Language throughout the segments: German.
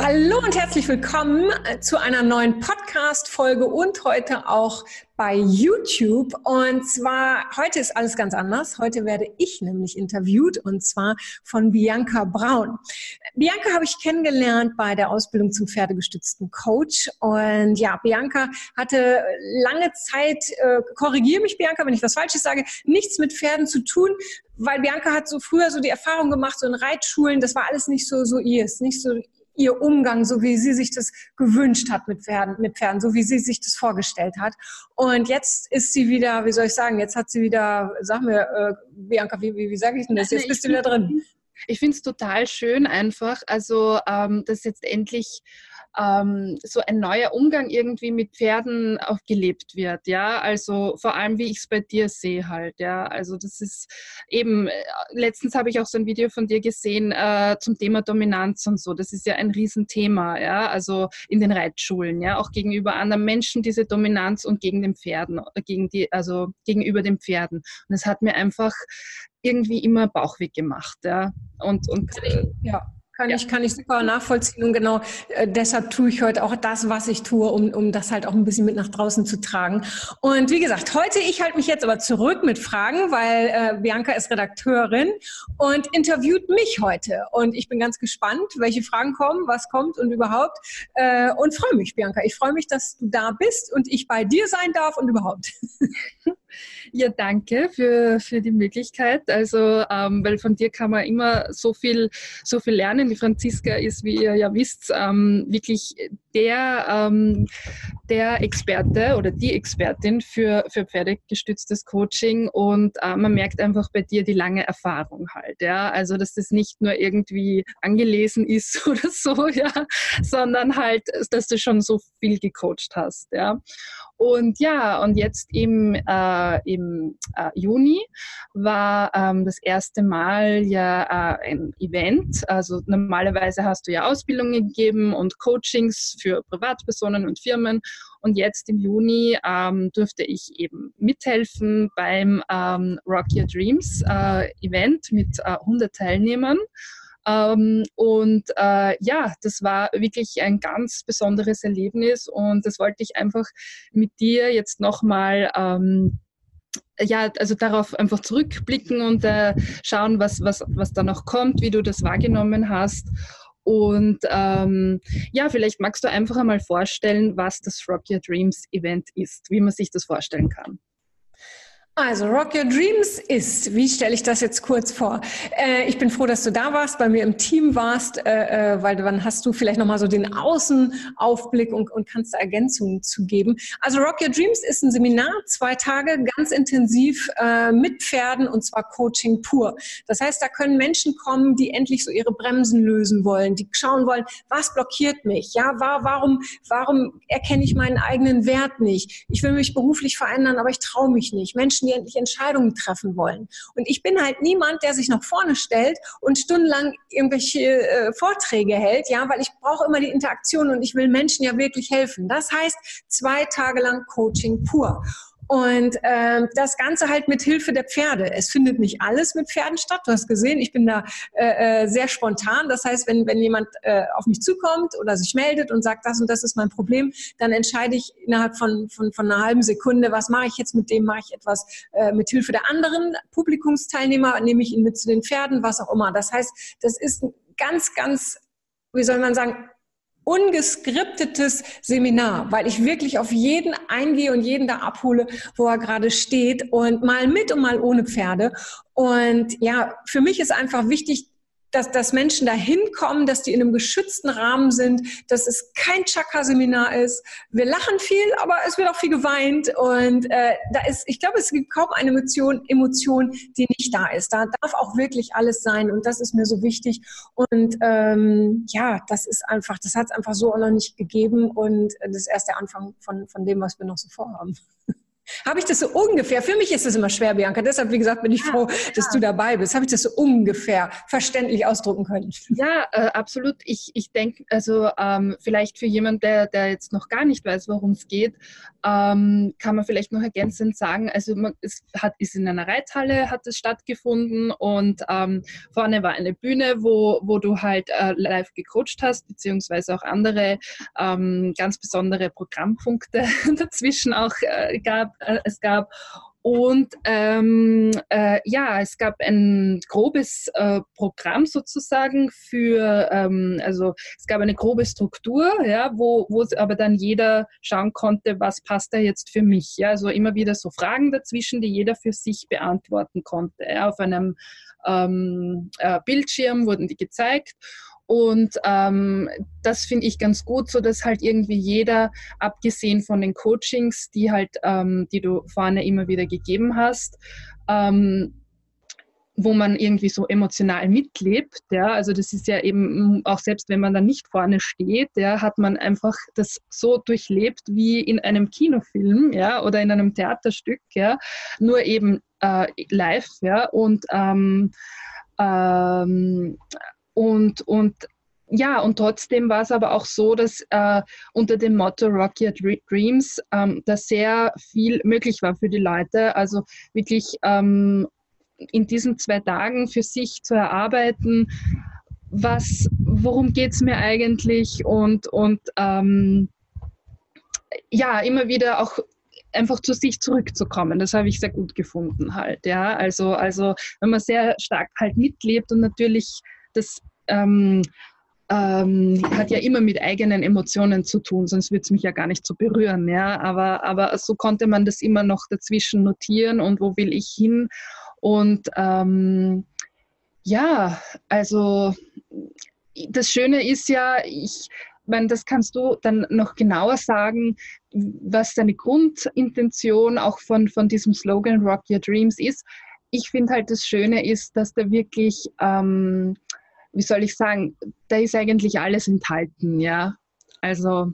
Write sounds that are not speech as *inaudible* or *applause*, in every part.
Hallo und herzlich willkommen äh, zu einer neuen Podcast-Folge und heute auch bei YouTube. Und zwar, heute ist alles ganz anders. Heute werde ich nämlich interviewt und zwar von Bianca Braun. Bianca habe ich kennengelernt bei der Ausbildung zum pferdegestützten Coach. Und ja, Bianca hatte lange Zeit, äh, korrigiere mich Bianca, wenn ich was Falsches sage, nichts mit Pferden zu tun, weil Bianca hat so früher so die Erfahrung gemacht, so in Reitschulen, das war alles nicht so, so ihrs, nicht so ihr Umgang, so wie sie sich das gewünscht hat mit Pferden, mit Pferden, so wie sie sich das vorgestellt hat. Und jetzt ist sie wieder, wie soll ich sagen, jetzt hat sie wieder, sag mir, äh, Bianca, wie, wie, wie sage ich denn das? Jetzt bist du wieder drin. Ich finde es total schön einfach, also ähm, dass jetzt endlich ähm, so ein neuer Umgang irgendwie mit Pferden auch gelebt wird, ja, also vor allem wie ich es bei dir sehe halt, ja, also das ist eben, äh, letztens habe ich auch so ein Video von dir gesehen äh, zum Thema Dominanz und so, das ist ja ein Riesenthema, ja, also in den Reitschulen, ja, auch gegenüber anderen Menschen diese Dominanz und gegen den Pferden, äh, gegen die, also gegenüber den Pferden. Und es hat mir einfach irgendwie immer Bauchweg gemacht, ja, und, und äh, ja kann, ja. ich, kann ich super nachvollziehen und genau äh, deshalb tue ich heute auch das, was ich tue, um, um das halt auch ein bisschen mit nach draußen zu tragen. Und wie gesagt, heute, ich halte mich jetzt aber zurück mit Fragen, weil äh, Bianca ist Redakteurin und interviewt mich heute. Und ich bin ganz gespannt, welche Fragen kommen, was kommt und überhaupt. Äh, und freue mich, Bianca. Ich freue mich, dass du da bist und ich bei dir sein darf und überhaupt. *laughs* Ja, danke für, für die Möglichkeit. Also, ähm, weil von dir kann man immer so viel, so viel lernen. Die Franziska ist, wie ihr ja wisst, ähm, wirklich der, ähm, der Experte oder die Expertin für, für pferdegestütztes Coaching und äh, man merkt einfach bei dir die lange Erfahrung halt. Ja? Also, dass das nicht nur irgendwie angelesen *laughs* ist oder so, ja, sondern halt, dass du schon so viel gecoacht hast. Ja? Und ja, und jetzt im, äh, im äh, Juni war ähm, das erste Mal ja äh, ein Event. Also normalerweise hast du ja Ausbildungen gegeben und Coachings für Privatpersonen und Firmen. Und jetzt im Juni ähm, durfte ich eben mithelfen beim ähm, Rock Your Dreams äh, Event mit 100 äh, Teilnehmern. Ähm, und äh, ja, das war wirklich ein ganz besonderes Erlebnis und das wollte ich einfach mit dir jetzt nochmal ähm, ja, also darauf einfach zurückblicken und äh, schauen, was, was, was da noch kommt, wie du das wahrgenommen hast. Und ähm, ja, vielleicht magst du einfach einmal vorstellen, was das Rock Your Dreams Event ist, wie man sich das vorstellen kann. Also Rock Your Dreams ist, wie stelle ich das jetzt kurz vor? Äh, ich bin froh, dass du da warst, bei mir im Team warst, äh, äh weil dann hast du vielleicht nochmal so den Außenaufblick und, und kannst da Ergänzungen zu geben. Also Rock Your Dreams ist ein Seminar, zwei Tage, ganz intensiv äh, mit Pferden und zwar Coaching pur. Das heißt, da können Menschen kommen, die endlich so ihre Bremsen lösen wollen, die schauen wollen, was blockiert mich? Ja, war, warum, warum erkenne ich meinen eigenen Wert nicht? Ich will mich beruflich verändern, aber ich traue mich nicht. Menschen, die endlich Entscheidungen treffen wollen. Und ich bin halt niemand, der sich nach vorne stellt und stundenlang irgendwelche äh, Vorträge hält, ja, weil ich brauche immer die Interaktion und ich will Menschen ja wirklich helfen. Das heißt, zwei Tage lang Coaching pur. Und ähm, das Ganze halt mit Hilfe der Pferde. Es findet nicht alles mit Pferden statt. Du hast gesehen, ich bin da äh, äh, sehr spontan. Das heißt, wenn, wenn jemand äh, auf mich zukommt oder sich meldet und sagt, das und das ist mein Problem, dann entscheide ich innerhalb von, von, von einer halben Sekunde, was mache ich jetzt mit dem, mache ich etwas äh, mit Hilfe der anderen Publikumsteilnehmer, nehme ich ihn mit zu den Pferden, was auch immer. Das heißt, das ist ganz, ganz, wie soll man sagen, ungeskriptetes Seminar, weil ich wirklich auf jeden eingehe und jeden da abhole, wo er gerade steht und mal mit und mal ohne Pferde. Und ja, für mich ist einfach wichtig, dass, dass Menschen da hinkommen, dass die in einem geschützten Rahmen sind, dass es kein Chakra-Seminar ist. Wir lachen viel, aber es wird auch viel geweint. Und äh, da ist, ich glaube, es gibt kaum eine Emotion, Emotion, die nicht da ist. Da darf auch wirklich alles sein. Und das ist mir so wichtig. Und ähm, ja, das ist einfach, das hat es einfach so auch noch nicht gegeben. Und das ist erst der Anfang von, von dem, was wir noch so vorhaben. Habe ich das so ungefähr? Für mich ist es immer schwer, Bianca. Deshalb, wie gesagt, bin ich froh, dass ja. du dabei bist. Habe ich das so ungefähr verständlich ausdrucken können? Ja, äh, absolut. Ich, ich denke, also ähm, vielleicht für jemanden, der, der jetzt noch gar nicht weiß, worum es geht, ähm, kann man vielleicht noch ergänzend sagen, also man, es hat, ist in einer Reithalle hat es stattgefunden und ähm, vorne war eine Bühne, wo, wo du halt äh, live gecoacht hast, beziehungsweise auch andere ähm, ganz besondere Programmpunkte *laughs* dazwischen auch äh, gab, äh, es gab. Und ähm, äh, ja, es gab ein grobes äh, Programm sozusagen für, ähm, also es gab eine grobe Struktur, ja, wo, wo aber dann jeder schauen konnte, was passt da jetzt für mich. Ja, also immer wieder so Fragen dazwischen, die jeder für sich beantworten konnte. Ja, auf einem ähm, äh, Bildschirm wurden die gezeigt und ähm, das finde ich ganz gut, so dass halt irgendwie jeder, abgesehen von den Coachings, die halt, ähm, die du vorne immer wieder gegeben hast, ähm, wo man irgendwie so emotional mitlebt, ja, also das ist ja eben auch selbst wenn man da nicht vorne steht, ja, hat man einfach das so durchlebt wie in einem Kinofilm, ja, oder in einem Theaterstück, ja, nur eben äh, live, ja, und ähm, ähm, und, und ja, und trotzdem war es aber auch so, dass äh, unter dem Motto Rock Your Dreams ähm, da sehr viel möglich war für die Leute. Also wirklich ähm, in diesen zwei Tagen für sich zu erarbeiten, was, worum geht es mir eigentlich und, und ähm, ja, immer wieder auch einfach zu sich zurückzukommen. Das habe ich sehr gut gefunden halt, ja. Also, also wenn man sehr stark halt mitlebt und natürlich das ähm, ähm, hat ja immer mit eigenen Emotionen zu tun, sonst würde es mich ja gar nicht so berühren. Ja? Aber, aber so konnte man das immer noch dazwischen notieren und wo will ich hin. Und ähm, ja, also das Schöne ist ja, ich meine, das kannst du dann noch genauer sagen, was deine Grundintention auch von, von diesem Slogan Rock Your Dreams ist. Ich finde halt das Schöne ist, dass da wirklich ähm, wie soll ich sagen, da ist eigentlich alles enthalten, ja. Also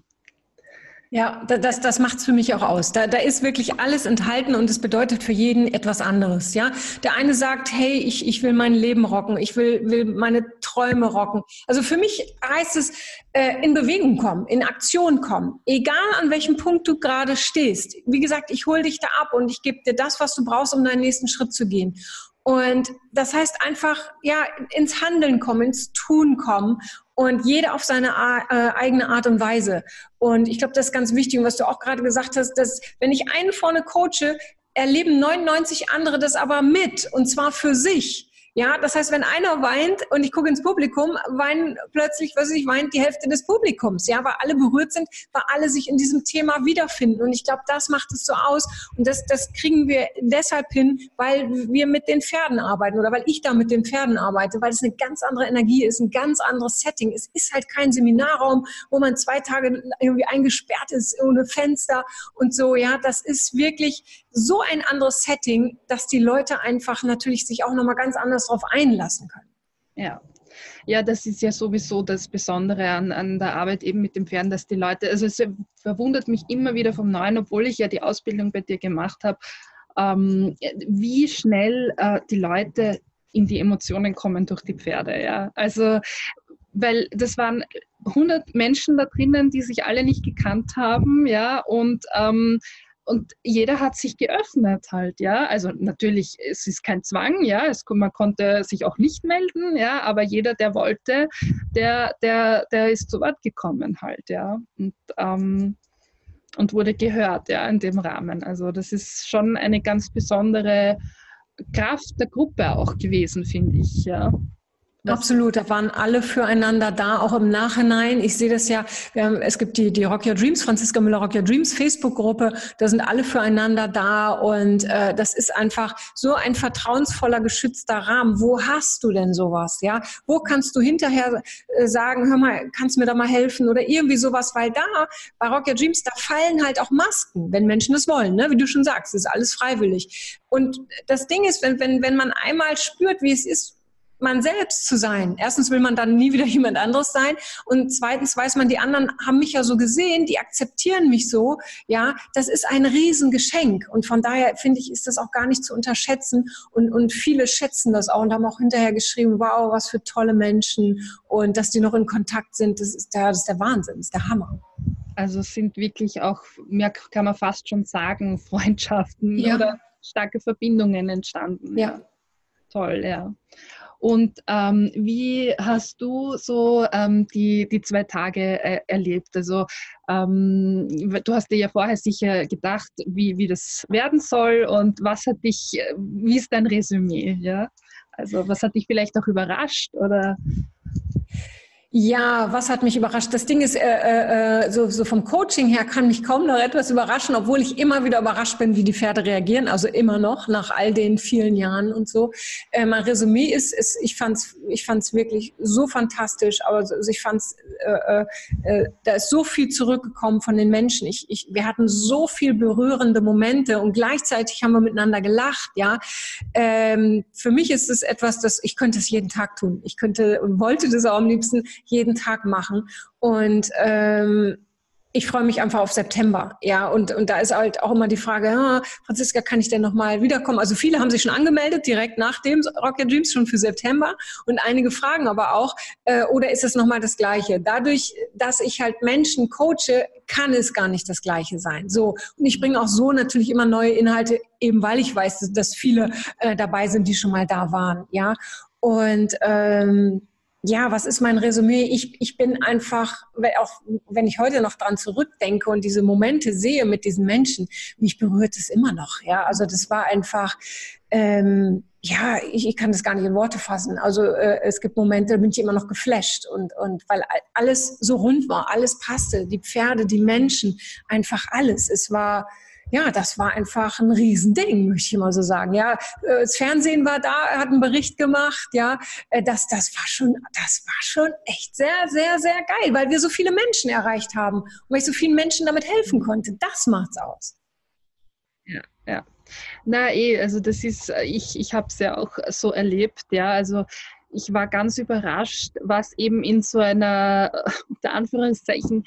ja, das, das macht es für mich auch aus. Da, da ist wirklich alles enthalten und es bedeutet für jeden etwas anderes. Ja, der eine sagt, hey, ich, ich will mein Leben rocken, ich will, will meine Träume rocken. Also für mich heißt es äh, in Bewegung kommen, in Aktion kommen, egal an welchem Punkt du gerade stehst. Wie gesagt, ich hole dich da ab und ich gebe dir das, was du brauchst, um deinen nächsten Schritt zu gehen. Und das heißt einfach, ja, ins Handeln kommen, ins Tun kommen und jeder auf seine äh, eigene Art und Weise. Und ich glaube, das ist ganz wichtig. Und was du auch gerade gesagt hast, dass wenn ich einen vorne coache, erleben 99 andere das aber mit und zwar für sich. Ja, das heißt, wenn einer weint und ich gucke ins Publikum, weinen plötzlich, was ich weint die Hälfte des Publikums. Ja, weil alle berührt sind, weil alle sich in diesem Thema wiederfinden. Und ich glaube, das macht es so aus. Und das, das kriegen wir deshalb hin, weil wir mit den Pferden arbeiten oder weil ich da mit den Pferden arbeite, weil es eine ganz andere Energie ist, ein ganz anderes Setting. Es ist halt kein Seminarraum, wo man zwei Tage irgendwie eingesperrt ist ohne Fenster und so. Ja, das ist wirklich so ein anderes Setting, dass die Leute einfach natürlich sich auch nochmal ganz anders darauf einlassen können. Ja. Ja, das ist ja sowieso das Besondere an, an der Arbeit eben mit dem Pferden, dass die Leute, also es verwundert mich immer wieder vom Neuen, obwohl ich ja die Ausbildung bei dir gemacht habe, ähm, wie schnell äh, die Leute in die Emotionen kommen durch die Pferde. Ja? Also, weil das waren 100 Menschen da drinnen, die sich alle nicht gekannt haben, ja, und ähm, und jeder hat sich geöffnet halt, ja. Also natürlich, es ist kein Zwang, ja. Es, man konnte sich auch nicht melden, ja. Aber jeder, der wollte, der, der, der ist zu Wort gekommen halt, ja. Und, ähm, und wurde gehört, ja, in dem Rahmen. Also das ist schon eine ganz besondere Kraft der Gruppe auch gewesen, finde ich, ja. Absolut, da waren alle füreinander da, auch im Nachhinein. Ich sehe das ja, haben, es gibt die, die Rock Your Dreams, Franziska Müller Rock Your Dreams Facebook-Gruppe, da sind alle füreinander da und äh, das ist einfach so ein vertrauensvoller, geschützter Rahmen. Wo hast du denn sowas? Ja, Wo kannst du hinterher äh, sagen, hör mal, kannst du mir da mal helfen oder irgendwie sowas, weil da bei Rock Your Dreams, da fallen halt auch Masken, wenn Menschen es wollen, ne? wie du schon sagst, das ist alles freiwillig. Und das Ding ist, wenn, wenn, wenn man einmal spürt, wie es ist, man selbst zu sein. Erstens will man dann nie wieder *laughs* jemand anderes sein und zweitens weiß man, die anderen haben mich ja so gesehen, die akzeptieren mich so. Ja, das ist ein Riesengeschenk und von daher finde ich, ist das auch gar nicht zu unterschätzen und, und viele schätzen das auch und haben auch hinterher geschrieben, wow, was für tolle Menschen und dass die noch in Kontakt sind, das ist der, das ist der Wahnsinn, das ist der Hammer. Also es sind wirklich auch, mehr kann man fast schon sagen, *laughs* Freundschaften ja. oder starke Verbindungen entstanden. Ja. Toll, ja. Und ähm, wie hast du so ähm, die, die zwei Tage äh, erlebt? Also ähm, du hast dir ja vorher sicher gedacht, wie, wie das werden soll und was hat dich, wie ist dein Resümee? Ja? Also was hat dich vielleicht auch überrascht oder? Ja, was hat mich überrascht? Das Ding ist, äh, äh, äh, so, so vom Coaching her kann mich kaum noch etwas überraschen, obwohl ich immer wieder überrascht bin, wie die Pferde reagieren. Also immer noch nach all den vielen Jahren und so. Äh, mein Resümee ist, ist ich fand's, ich fand's wirklich so fantastisch. Aber also ich fand's, äh, äh, äh, da ist so viel zurückgekommen von den Menschen. Ich, ich, wir hatten so viel berührende Momente und gleichzeitig haben wir miteinander gelacht. Ja, ähm, für mich ist es etwas, das ich könnte es jeden Tag tun. Ich könnte und wollte das auch am liebsten jeden Tag machen. Und ähm, ich freue mich einfach auf September, ja, und, und da ist halt auch immer die Frage, ah, Franziska, kann ich denn nochmal wiederkommen? Also viele haben sich schon angemeldet, direkt nach dem Rocket Dreams, schon für September und einige fragen aber auch, äh, oder ist es nochmal das Gleiche? Dadurch, dass ich halt Menschen coache, kann es gar nicht das Gleiche sein. So, und ich bringe auch so natürlich immer neue Inhalte, eben weil ich weiß, dass, dass viele äh, dabei sind, die schon mal da waren, ja, und ähm, ja, was ist mein Resümee? Ich, ich bin einfach, auch wenn ich heute noch dran zurückdenke und diese Momente sehe mit diesen Menschen, mich berührt es immer noch. Ja, also das war einfach, ähm, ja, ich, ich kann das gar nicht in Worte fassen. Also äh, es gibt Momente, da bin ich immer noch geflasht und, und weil alles so rund war, alles passte, die Pferde, die Menschen, einfach alles. Es war, ja, das war einfach ein Riesending, möchte ich mal so sagen. Ja, äh, das Fernsehen war da, hat einen Bericht gemacht, ja, äh, das, das war schon, das war schon echt sehr, sehr, sehr geil, weil wir so viele Menschen erreicht haben und weil ich so vielen Menschen damit helfen konnte. Das macht's aus. Ja, ja. Na eh, also das ist, ich, ich habe es ja auch so erlebt, ja, also ich war ganz überrascht, was eben in so einer, unter Anführungszeichen,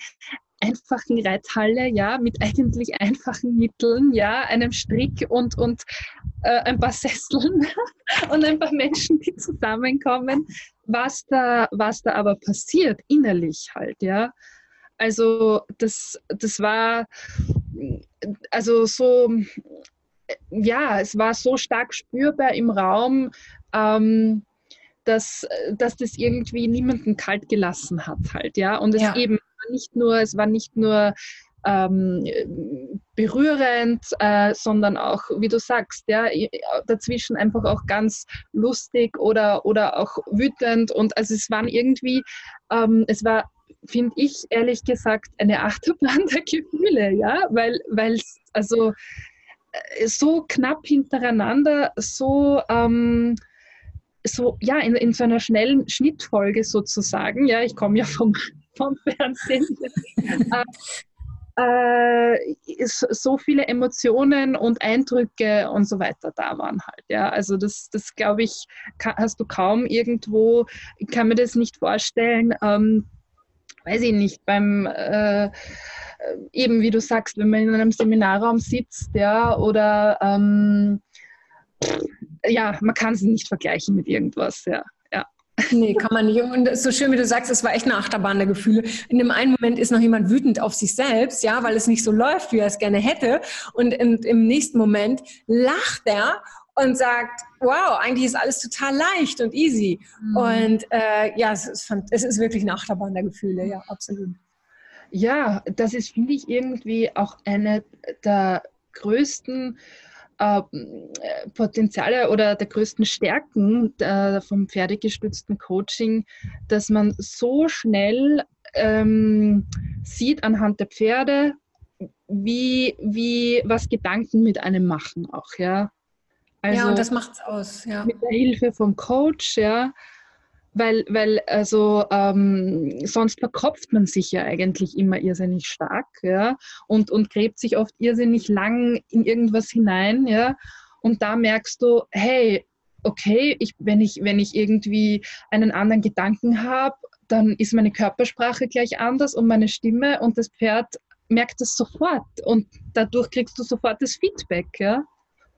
einfachen Reithalle, ja, mit *laughs* eigentlich einfachen Mitteln, ja, einem Strick und, und äh, ein paar Sesseln *laughs* und ein paar Menschen, die zusammenkommen, was da, was da aber passiert, innerlich halt, ja. Also das, das war also so, ja, es war so stark spürbar im Raum, ähm, dass, dass das irgendwie niemanden kalt gelassen hat halt, ja. Und es ja. eben nicht nur, es war nicht nur ähm, berührend, äh, sondern auch, wie du sagst, ja, dazwischen einfach auch ganz lustig oder, oder auch wütend. Und also es waren irgendwie, ähm, es war, finde ich ehrlich gesagt, eine Achterbahn der Gefühle, ja, weil es also äh, so knapp hintereinander, so ähm, so, ja, in, in so einer schnellen Schnittfolge sozusagen, ja, ich komme ja vom, vom Fernsehen, äh, äh, so viele Emotionen und Eindrücke und so weiter da waren halt, ja, also das, das glaube ich, hast du kaum irgendwo, ich kann mir das nicht vorstellen, ähm, weiß ich nicht, beim äh, eben wie du sagst, wenn man in einem Seminarraum sitzt, ja, oder ähm, ja, man kann sie nicht vergleichen mit irgendwas, ja. Nee, kann man nicht. Und so schön, wie du sagst, es war echt eine Achterbahn der Gefühle. In dem einen Moment ist noch jemand wütend auf sich selbst, ja, weil es nicht so läuft, wie er es gerne hätte. Und im, im nächsten Moment lacht er und sagt, wow, eigentlich ist alles total leicht und easy. Mhm. Und äh, ja, es ist, es ist wirklich eine Achterbahn der Gefühle, ja, absolut. Ja, das ist, finde ich, irgendwie auch eine der größten äh, Potenziale oder der größten Stärken äh, vom pferdegestützten Coaching, dass man so schnell ähm, sieht anhand der Pferde, wie, wie was Gedanken mit einem machen auch, ja. Also ja, und das macht's aus, ja. Mit der Hilfe vom Coach, ja weil, weil also ähm, sonst verkopft man sich ja eigentlich immer irrsinnig stark, ja, und, und gräbt sich oft irrsinnig lang in irgendwas hinein, ja. Und da merkst du, hey, okay, ich, wenn, ich, wenn ich irgendwie einen anderen Gedanken habe, dann ist meine Körpersprache gleich anders und meine Stimme und das Pferd merkt das sofort und dadurch kriegst du sofort das Feedback. Ja?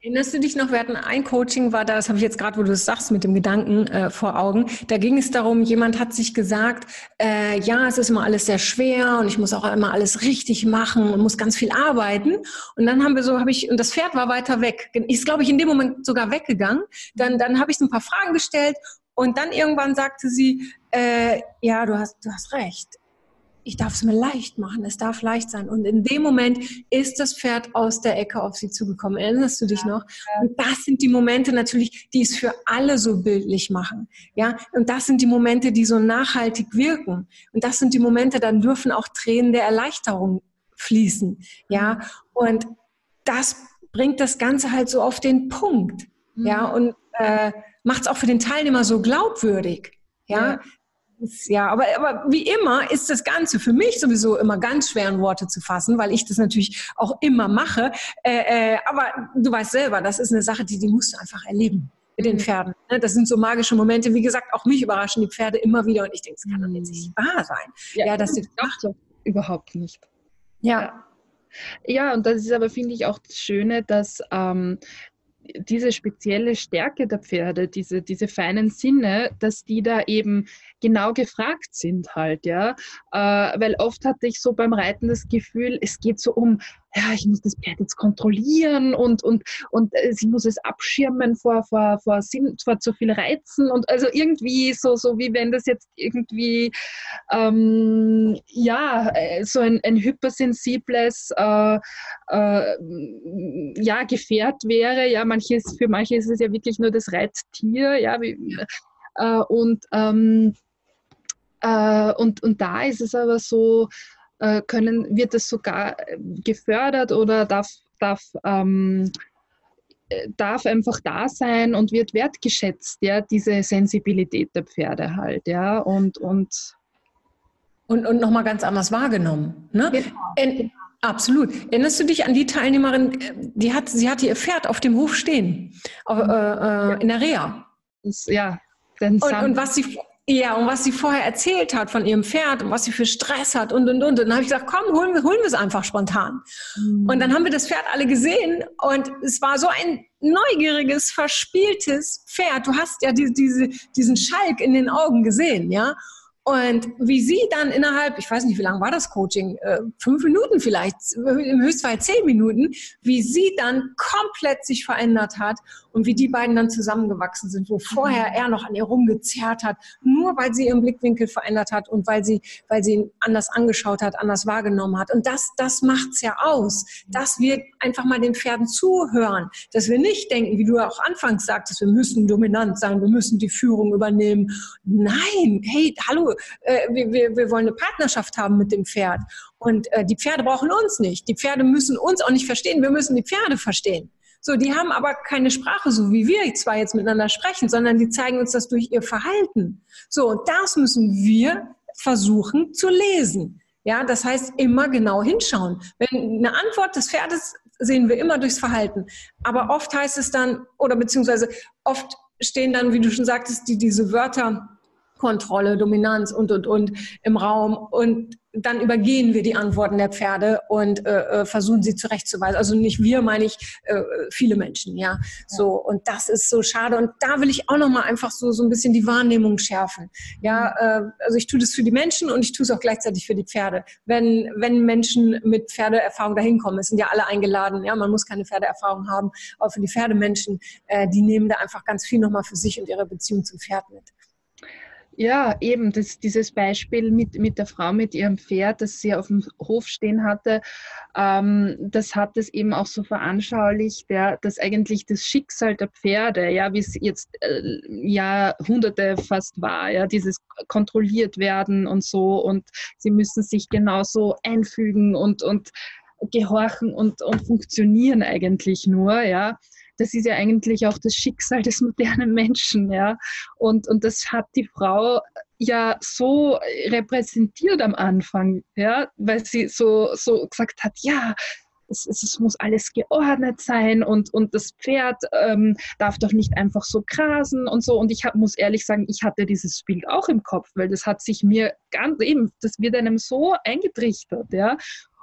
Erinnerst du dich noch, wir hatten ein Coaching, war da, das habe ich jetzt gerade, wo du es sagst, mit dem Gedanken äh, vor Augen. Da ging es darum, jemand hat sich gesagt, äh, ja, es ist immer alles sehr schwer und ich muss auch immer alles richtig machen und muss ganz viel arbeiten. Und dann haben wir so, habe ich, und das Pferd war weiter weg. Ist, glaube ich, in dem Moment sogar weggegangen. Dann, dann habe ich so ein paar Fragen gestellt und dann irgendwann sagte sie, äh, ja, du hast, du hast recht ich darf es mir leicht machen, es darf leicht sein. Und in dem Moment ist das Pferd aus der Ecke auf sie zugekommen. Erinnerst du dich noch? Und das sind die Momente natürlich, die es für alle so bildlich machen. Ja, und das sind die Momente, die so nachhaltig wirken. Und das sind die Momente, dann dürfen auch Tränen der Erleichterung fließen. Ja, und das bringt das Ganze halt so auf den Punkt. Ja, mhm. und äh, macht es auch für den Teilnehmer so glaubwürdig. Ja, ja, aber, aber wie immer ist das Ganze für mich sowieso immer ganz schwer in Worte zu fassen, weil ich das natürlich auch immer mache. Äh, äh, aber du weißt selber, das ist eine Sache, die, die musst du einfach erleben mit den mhm. Pferden. Ne? Das sind so magische Momente. Wie gesagt, auch mich überraschen die Pferde immer wieder und ich denke, es kann doch jetzt nicht wahr sein. Ja, ja dass das macht überhaupt nicht. Ja. Ja, und das ist aber, finde ich, auch das Schöne, dass ähm, diese spezielle Stärke der Pferde, diese, diese feinen Sinne, dass die da eben genau gefragt sind halt, ja. Äh, weil oft hatte ich so beim Reiten das Gefühl, es geht so um ja, ich muss das Pferd jetzt kontrollieren und, und, und äh, sie muss es abschirmen vor, vor, vor, vor zu viel Reizen und also irgendwie so, so wie wenn das jetzt irgendwie ähm, ja, äh, so ein, ein hypersensibles äh, äh, ja, Gefährt wäre. Ja, manches, für manche ist es ja wirklich nur das Reittier, ja, wie, äh, und, ähm, äh, und, und da ist es aber so, äh, können, wird es sogar äh, gefördert oder darf, darf, ähm, äh, darf einfach da sein und wird wertgeschätzt, ja, diese Sensibilität der Pferde halt, ja, und, und und, und nochmal ganz anders wahrgenommen. Ne? Genau. In, absolut. Erinnerst du dich an die Teilnehmerin, die hat, sie hatte ihr Pferd auf dem Hof stehen, auf, äh, äh, in der Reha. ja. Und, und, was sie ja, und was sie vorher erzählt hat von ihrem Pferd und was sie für Stress hat und und und. Und dann habe ich gesagt, komm, holen wir, holen wir es einfach spontan. Mhm. Und dann haben wir das Pferd alle gesehen und es war so ein neugieriges, verspieltes Pferd. Du hast ja diese, diese, diesen Schalk in den Augen gesehen, ja. Und wie sie dann innerhalb, ich weiß nicht, wie lange war das Coaching, äh, fünf Minuten vielleicht, im Höchstfall zehn Minuten, wie sie dann komplett sich verändert hat und wie die beiden dann zusammengewachsen sind, wo vorher mhm. er noch an ihr rumgezerrt hat, nur weil sie ihren Blickwinkel verändert hat und weil sie, weil sie ihn anders angeschaut hat, anders wahrgenommen hat. Und das, das macht's ja aus, dass wir einfach mal den Pferden zuhören, dass wir nicht denken, wie du auch anfangs sagtest, wir müssen dominant sein, wir müssen die Führung übernehmen. Nein, hey, hallo, äh, wir, wir, wir wollen eine Partnerschaft haben mit dem Pferd. Und äh, die Pferde brauchen uns nicht. Die Pferde müssen uns auch nicht verstehen. Wir müssen die Pferde verstehen. So, die haben aber keine Sprache, so wie wir zwar jetzt miteinander sprechen, sondern die zeigen uns das durch ihr Verhalten. So, und das müssen wir versuchen zu lesen. Ja, das heißt, immer genau hinschauen. Wenn eine Antwort des Pferdes sehen wir immer durchs Verhalten. Aber oft heißt es dann, oder beziehungsweise oft stehen dann, wie du schon sagtest, die, diese Wörter Kontrolle, Dominanz und, und, und im Raum. Und dann übergehen wir die Antworten der Pferde und äh, äh, versuchen sie zurechtzuweisen. Also nicht wir, meine ich äh, viele Menschen, ja. So und das ist so schade. Und da will ich auch noch mal einfach so so ein bisschen die Wahrnehmung schärfen. Ja, äh, also ich tue das für die Menschen und ich tue es auch gleichzeitig für die Pferde. Wenn wenn Menschen mit Pferdeerfahrung dahin kommen, es sind ja alle eingeladen. Ja, man muss keine Pferdeerfahrung haben, aber für die Pferdemenschen, äh, die nehmen da einfach ganz viel noch mal für sich und ihre Beziehung zum Pferd mit. Ja, eben, das, dieses Beispiel mit, mit der Frau mit ihrem Pferd, das sie auf dem Hof stehen hatte, ähm, das hat es eben auch so veranschaulicht, ja, dass eigentlich das Schicksal der Pferde, ja, wie es jetzt äh, Jahrhunderte fast war, ja, dieses kontrolliert werden und so und sie müssen sich genauso einfügen und, und gehorchen und, und funktionieren eigentlich nur, ja das ist ja eigentlich auch das Schicksal des modernen Menschen, ja. Und, und das hat die Frau ja so repräsentiert am Anfang, ja, weil sie so, so gesagt hat, ja, es, es, muss alles geordnet sein und, und das Pferd ähm, darf doch nicht einfach so grasen und so. Und ich hab, muss ehrlich sagen, ich hatte dieses Bild auch im Kopf, weil das hat sich mir ganz eben, das wird einem so eingetrichtert, ja.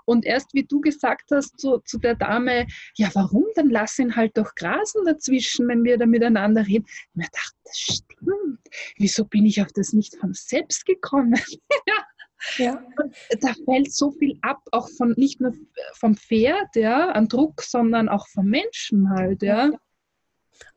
Und erst wie du gesagt hast zu, zu der Dame, ja, warum? Dann lass ihn halt doch grasen dazwischen, wenn wir da miteinander reden. Ich mir dachte, das stimmt. Wieso bin ich auf das nicht von selbst gekommen? *laughs* ja. Ja. Da fällt so viel ab, auch von nicht nur vom Pferd, ja, an Druck, sondern auch vom Menschen halt, ja.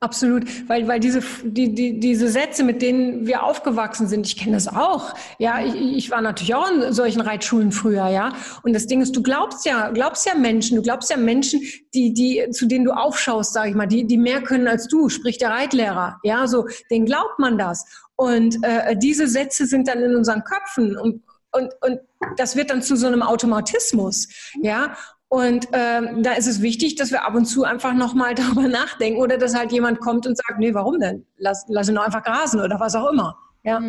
Absolut, weil, weil diese, die, die, diese Sätze, mit denen wir aufgewachsen sind, ich kenne das auch. Ja, ich, ich war natürlich auch in solchen Reitschulen früher, ja. Und das Ding ist, du glaubst ja, glaubst ja Menschen, du glaubst ja Menschen, die, die, zu denen du aufschaust, sage ich mal, die, die mehr können als du, sprich der Reitlehrer. Ja, so, denen glaubt man das. Und äh, diese Sätze sind dann in unseren Köpfen und, und, und das wird dann zu so einem Automatismus, ja. Und ähm, da ist es wichtig, dass wir ab und zu einfach nochmal *laughs* darüber nachdenken oder dass halt jemand kommt und sagt, nee, warum denn? Lass, lass ihn doch einfach grasen oder was auch immer. Ja.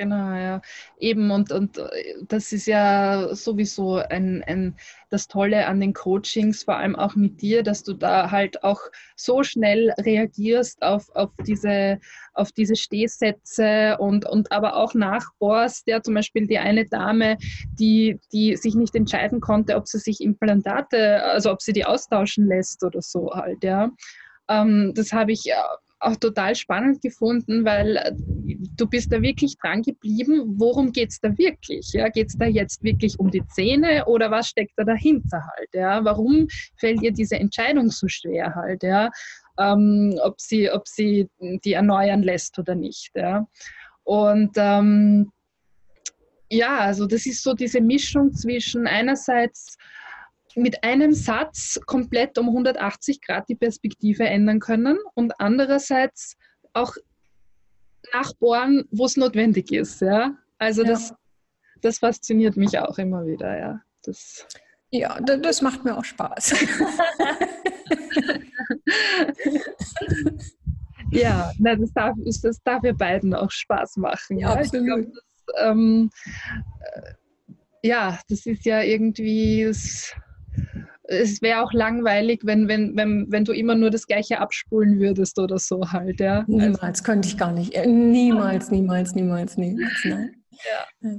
Genau, ja. Eben, und, und äh, das ist ja sowieso ein, ein, das Tolle an den Coachings, vor allem auch mit dir, dass du da halt auch so schnell reagierst auf, auf, diese, auf diese Stehsätze und, und aber auch nachbohrst. Ja, zum Beispiel die eine Dame, die, die sich nicht entscheiden konnte, ob sie sich Implantate, also ob sie die austauschen lässt oder so halt, ja. Ähm, das habe ich auch total spannend gefunden, weil äh, du bist da wirklich dran geblieben. Worum geht es da wirklich? Ja, geht es da jetzt wirklich um die Zähne oder was steckt da dahinter halt? Ja? Warum fällt ihr diese Entscheidung so schwer halt? Ja? Ähm, ob, sie, ob sie die erneuern lässt oder nicht. Ja? Und ähm, ja, also das ist so diese Mischung zwischen einerseits mit einem Satz komplett um 180 Grad die Perspektive ändern können und andererseits auch nachbohren, wo es notwendig ist. Ja? Also ja. Das, das fasziniert mich auch immer wieder. Ja, das, ja, das macht mir auch Spaß. *laughs* ja, na, das, darf, das darf wir beiden auch Spaß machen. Ja, ja. absolut. Glaub, das, ähm, äh, ja, das ist ja irgendwie... Das, es wäre auch langweilig, wenn, wenn, wenn, wenn du immer nur das Gleiche abspulen würdest oder so halt, ja. Niemals, also, könnte ich gar nicht. Äh, niemals, niemals, niemals, niemals, nein. Ja.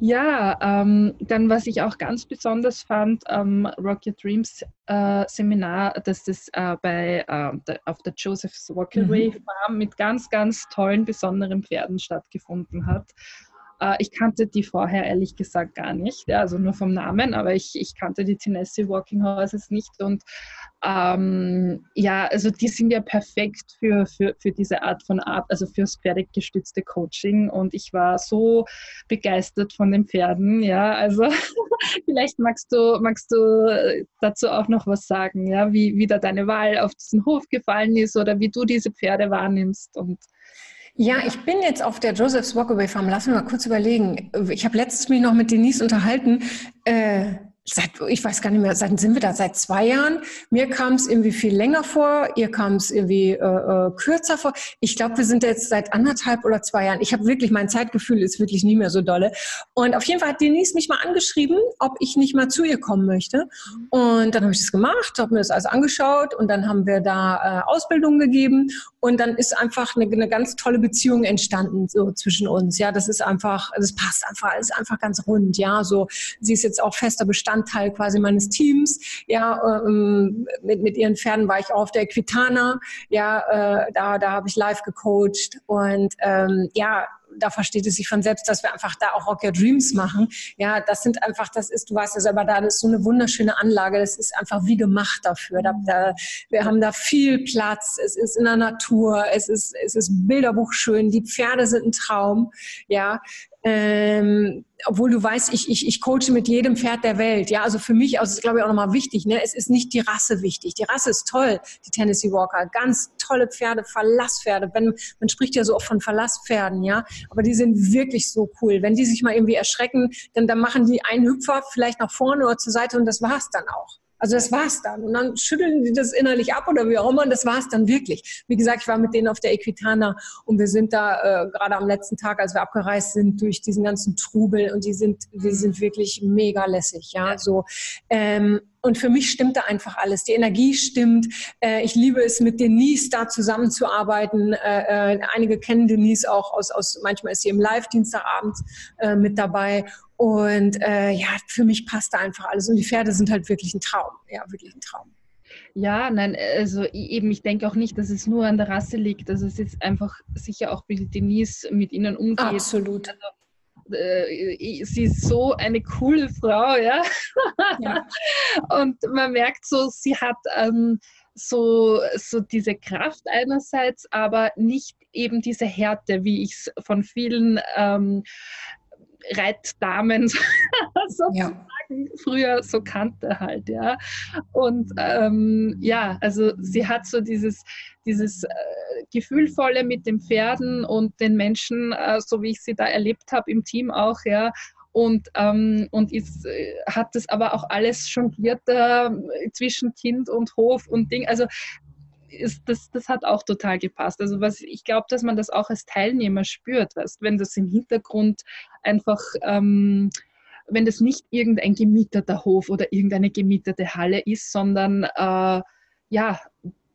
Ja, ähm, dann was ich auch ganz besonders fand am ähm, Rock Your Dreams äh, Seminar, dass das äh, bei, äh, der, auf der Joseph's Walkaway mhm. Farm mit ganz, ganz tollen, besonderen Pferden stattgefunden hat. Äh, ich kannte die vorher ehrlich gesagt gar nicht, also nur vom Namen, aber ich, ich kannte die Tennessee Walking Horses nicht. Und ähm, ja, also die sind ja perfekt für, für, für diese Art von Art, also fürs pferdegestützte Coaching. Und ich war so begeistert von den Pferden, ja, also *laughs* vielleicht magst du, magst du dazu auch noch was sagen, ja, wie, wie da deine Wahl auf diesen Hof gefallen ist oder wie du diese Pferde wahrnimmst und ja, ich bin jetzt auf der Joseph's Walkaway Farm. Lass mich mal kurz überlegen. Ich habe letztens mich noch mit Denise unterhalten. Äh, seit, ich weiß gar nicht mehr, seit sind wir da? Seit zwei Jahren. Mir kam es irgendwie viel länger vor, ihr kam es irgendwie äh, äh, kürzer vor. Ich glaube, wir sind jetzt seit anderthalb oder zwei Jahren. Ich habe wirklich, mein Zeitgefühl ist wirklich nie mehr so dolle. Und auf jeden Fall hat Denise mich mal angeschrieben, ob ich nicht mal zu ihr kommen möchte. Und dann habe ich das gemacht, habe mir das alles angeschaut und dann haben wir da äh, Ausbildung gegeben und dann ist einfach eine, eine ganz tolle Beziehung entstanden so zwischen uns. Ja, das ist einfach, das passt einfach, ist einfach ganz rund. Ja, so sie ist jetzt auch fester Bestand Bestandteil quasi meines Teams. Ja, ähm, mit, mit ihren Pferden war ich auch auf der Equitana. Ja, äh, da, da habe ich live gecoacht und ähm, ja, da versteht es sich von selbst, dass wir einfach da auch Rock Your Dreams machen. Ja, das sind einfach, das ist, du weißt ja selber da, ist so eine wunderschöne Anlage. Das ist einfach wie gemacht dafür. Da, da, wir haben da viel Platz. Es ist in der Natur. Es ist, es ist Bilderbuch schön. Die Pferde sind ein Traum. Ja, ähm, obwohl du weißt, ich, ich, ich coache mit jedem Pferd der Welt. Ja, also für mich, also ist glaube ich auch nochmal wichtig, ne? es ist nicht die Rasse wichtig. Die Rasse ist toll, die Tennessee Walker. Ganz tolle Pferde, Verlasspferde. Wenn, man spricht ja so oft von Verlasspferden, ja. Aber die sind wirklich so cool. Wenn die sich mal irgendwie erschrecken, dann, dann machen die einen Hüpfer vielleicht nach vorne oder zur Seite und das war's dann auch. Also das war's dann. Und dann schütteln die das innerlich ab oder wie auch immer und das war's dann wirklich. Wie gesagt, ich war mit denen auf der Equitana und wir sind da äh, gerade am letzten Tag, als wir abgereist sind, durch diesen ganzen Trubel und die sind, die sind wirklich mega lässig, ja. So, ähm, Und für mich stimmt da einfach alles. Die Energie stimmt. Äh, ich liebe es, mit Denise da zusammenzuarbeiten. Äh, äh, einige kennen Denise auch aus, aus manchmal ist sie im Live-Dienstagabend mit dabei. Und ja, für mich passt da einfach alles. Und die Pferde sind halt wirklich ein Traum. Ja, wirklich ein Traum. Ja, nein, also eben, ich denke auch nicht, dass es nur an der Rasse liegt. Also es ist einfach sicher auch, wie Denise mit ihnen umgeht. Absolut. Also, äh, sie ist so eine coole Frau, ja. ja. *laughs* Und man merkt so, sie hat ähm, so, so diese Kraft einerseits, aber nicht eben diese Härte, wie ich es von vielen ähm, Reitdamen *laughs* sozusagen ja. früher so kannte halt, ja. Und ähm, ja, also sie hat so dieses, dieses äh, Gefühlvolle mit den Pferden und den Menschen, äh, so wie ich sie da erlebt habe im Team auch, ja. Und, ähm, und ist, äh, hat das aber auch alles jongliert äh, zwischen Kind und Hof und Ding. Also ist, das, das hat auch total gepasst. Also was ich glaube, dass man das auch als Teilnehmer spürt, weißt, wenn das im Hintergrund einfach, ähm, wenn das nicht irgendein gemieteter Hof oder irgendeine gemietete Halle ist, sondern äh, ja,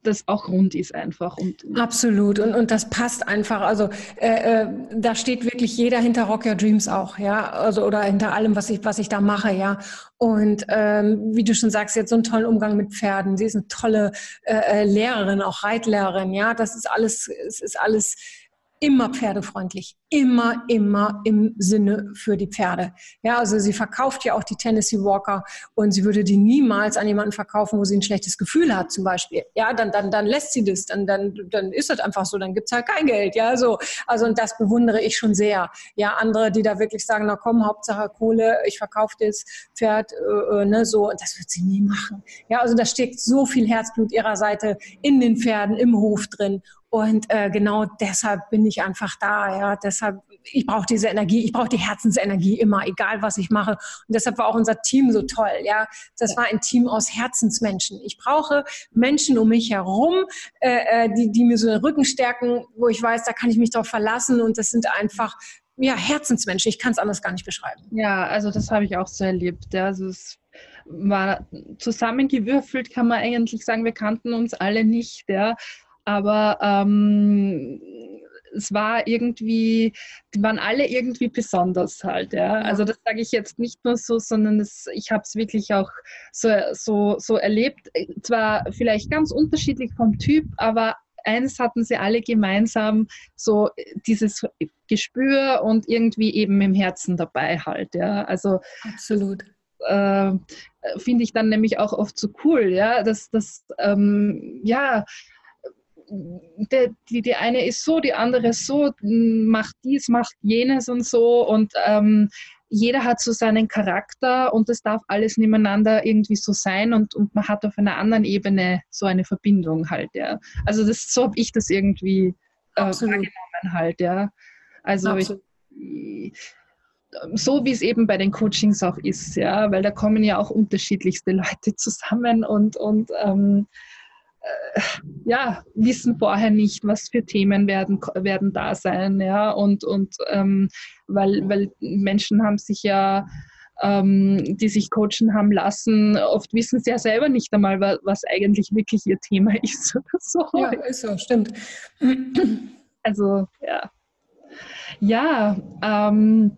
das auch rund ist einfach. Und, Absolut. Und, und das passt einfach. Also äh, äh, da steht wirklich jeder hinter Rock Your Dreams auch, ja. Also oder hinter allem, was ich, was ich da mache, ja. Und ähm, wie du schon sagst, jetzt so einen tollen Umgang mit Pferden. Sie ist eine tolle äh, äh Lehrerin, auch Reitlehrerin, ja. Das ist alles, es ist alles immer pferdefreundlich, immer, immer im Sinne für die Pferde. Ja, also sie verkauft ja auch die Tennessee Walker und sie würde die niemals an jemanden verkaufen, wo sie ein schlechtes Gefühl hat, zum Beispiel. Ja, dann, dann, dann lässt sie das, dann, dann, dann ist das einfach so, dann gibt's halt kein Geld. Ja, so. Also, und das bewundere ich schon sehr. Ja, andere, die da wirklich sagen, na komm, Hauptsache Kohle, ich verkaufe das Pferd, äh, äh, ne, so, und das wird sie nie machen. Ja, also da steckt so viel Herzblut ihrer Seite in den Pferden, im Hof drin. Und äh, genau deshalb bin ich einfach da. Ja, deshalb ich brauche diese Energie, ich brauche die Herzensenergie immer, egal was ich mache. Und deshalb war auch unser Team so toll. Ja, das war ein Team aus Herzensmenschen. Ich brauche Menschen um mich herum, äh, äh die die mir so den Rücken stärken, wo ich weiß, da kann ich mich drauf verlassen. Und das sind einfach ja Herzensmenschen. Ich kann es anders gar nicht beschreiben. Ja, also das habe ich auch so erlebt. Ja, also es war zusammengewürfelt, kann man eigentlich sagen. Wir kannten uns alle nicht. Ja aber ähm, es war irgendwie, die waren alle irgendwie besonders halt. Ja? Also das sage ich jetzt nicht nur so, sondern es, ich habe es wirklich auch so, so, so erlebt. Zwar vielleicht ganz unterschiedlich vom Typ, aber eines hatten sie alle gemeinsam, so dieses Gespür und irgendwie eben im Herzen dabei halt. Ja? Also absolut. Äh, Finde ich dann nämlich auch oft so cool, ja, dass das, ähm, ja, der, die, die eine ist so, die andere so, macht dies, macht jenes und so und ähm, jeder hat so seinen Charakter und es darf alles nebeneinander irgendwie so sein und, und man hat auf einer anderen Ebene so eine Verbindung halt, ja. Also das, so habe ich das irgendwie äh, wahrgenommen halt, ja. Also ich, so wie es eben bei den Coachings auch ist, ja, weil da kommen ja auch unterschiedlichste Leute *laughs* zusammen und, und ähm, äh, ja, wissen vorher nicht, was für Themen werden, werden da sein, ja, und, und ähm, weil, weil Menschen haben sich ja, ähm, die sich coachen haben lassen, oft wissen sie ja selber nicht einmal, was, was eigentlich wirklich ihr Thema *laughs* ist oder so. Ja, ist so, stimmt. Also, ja. Ja, ähm,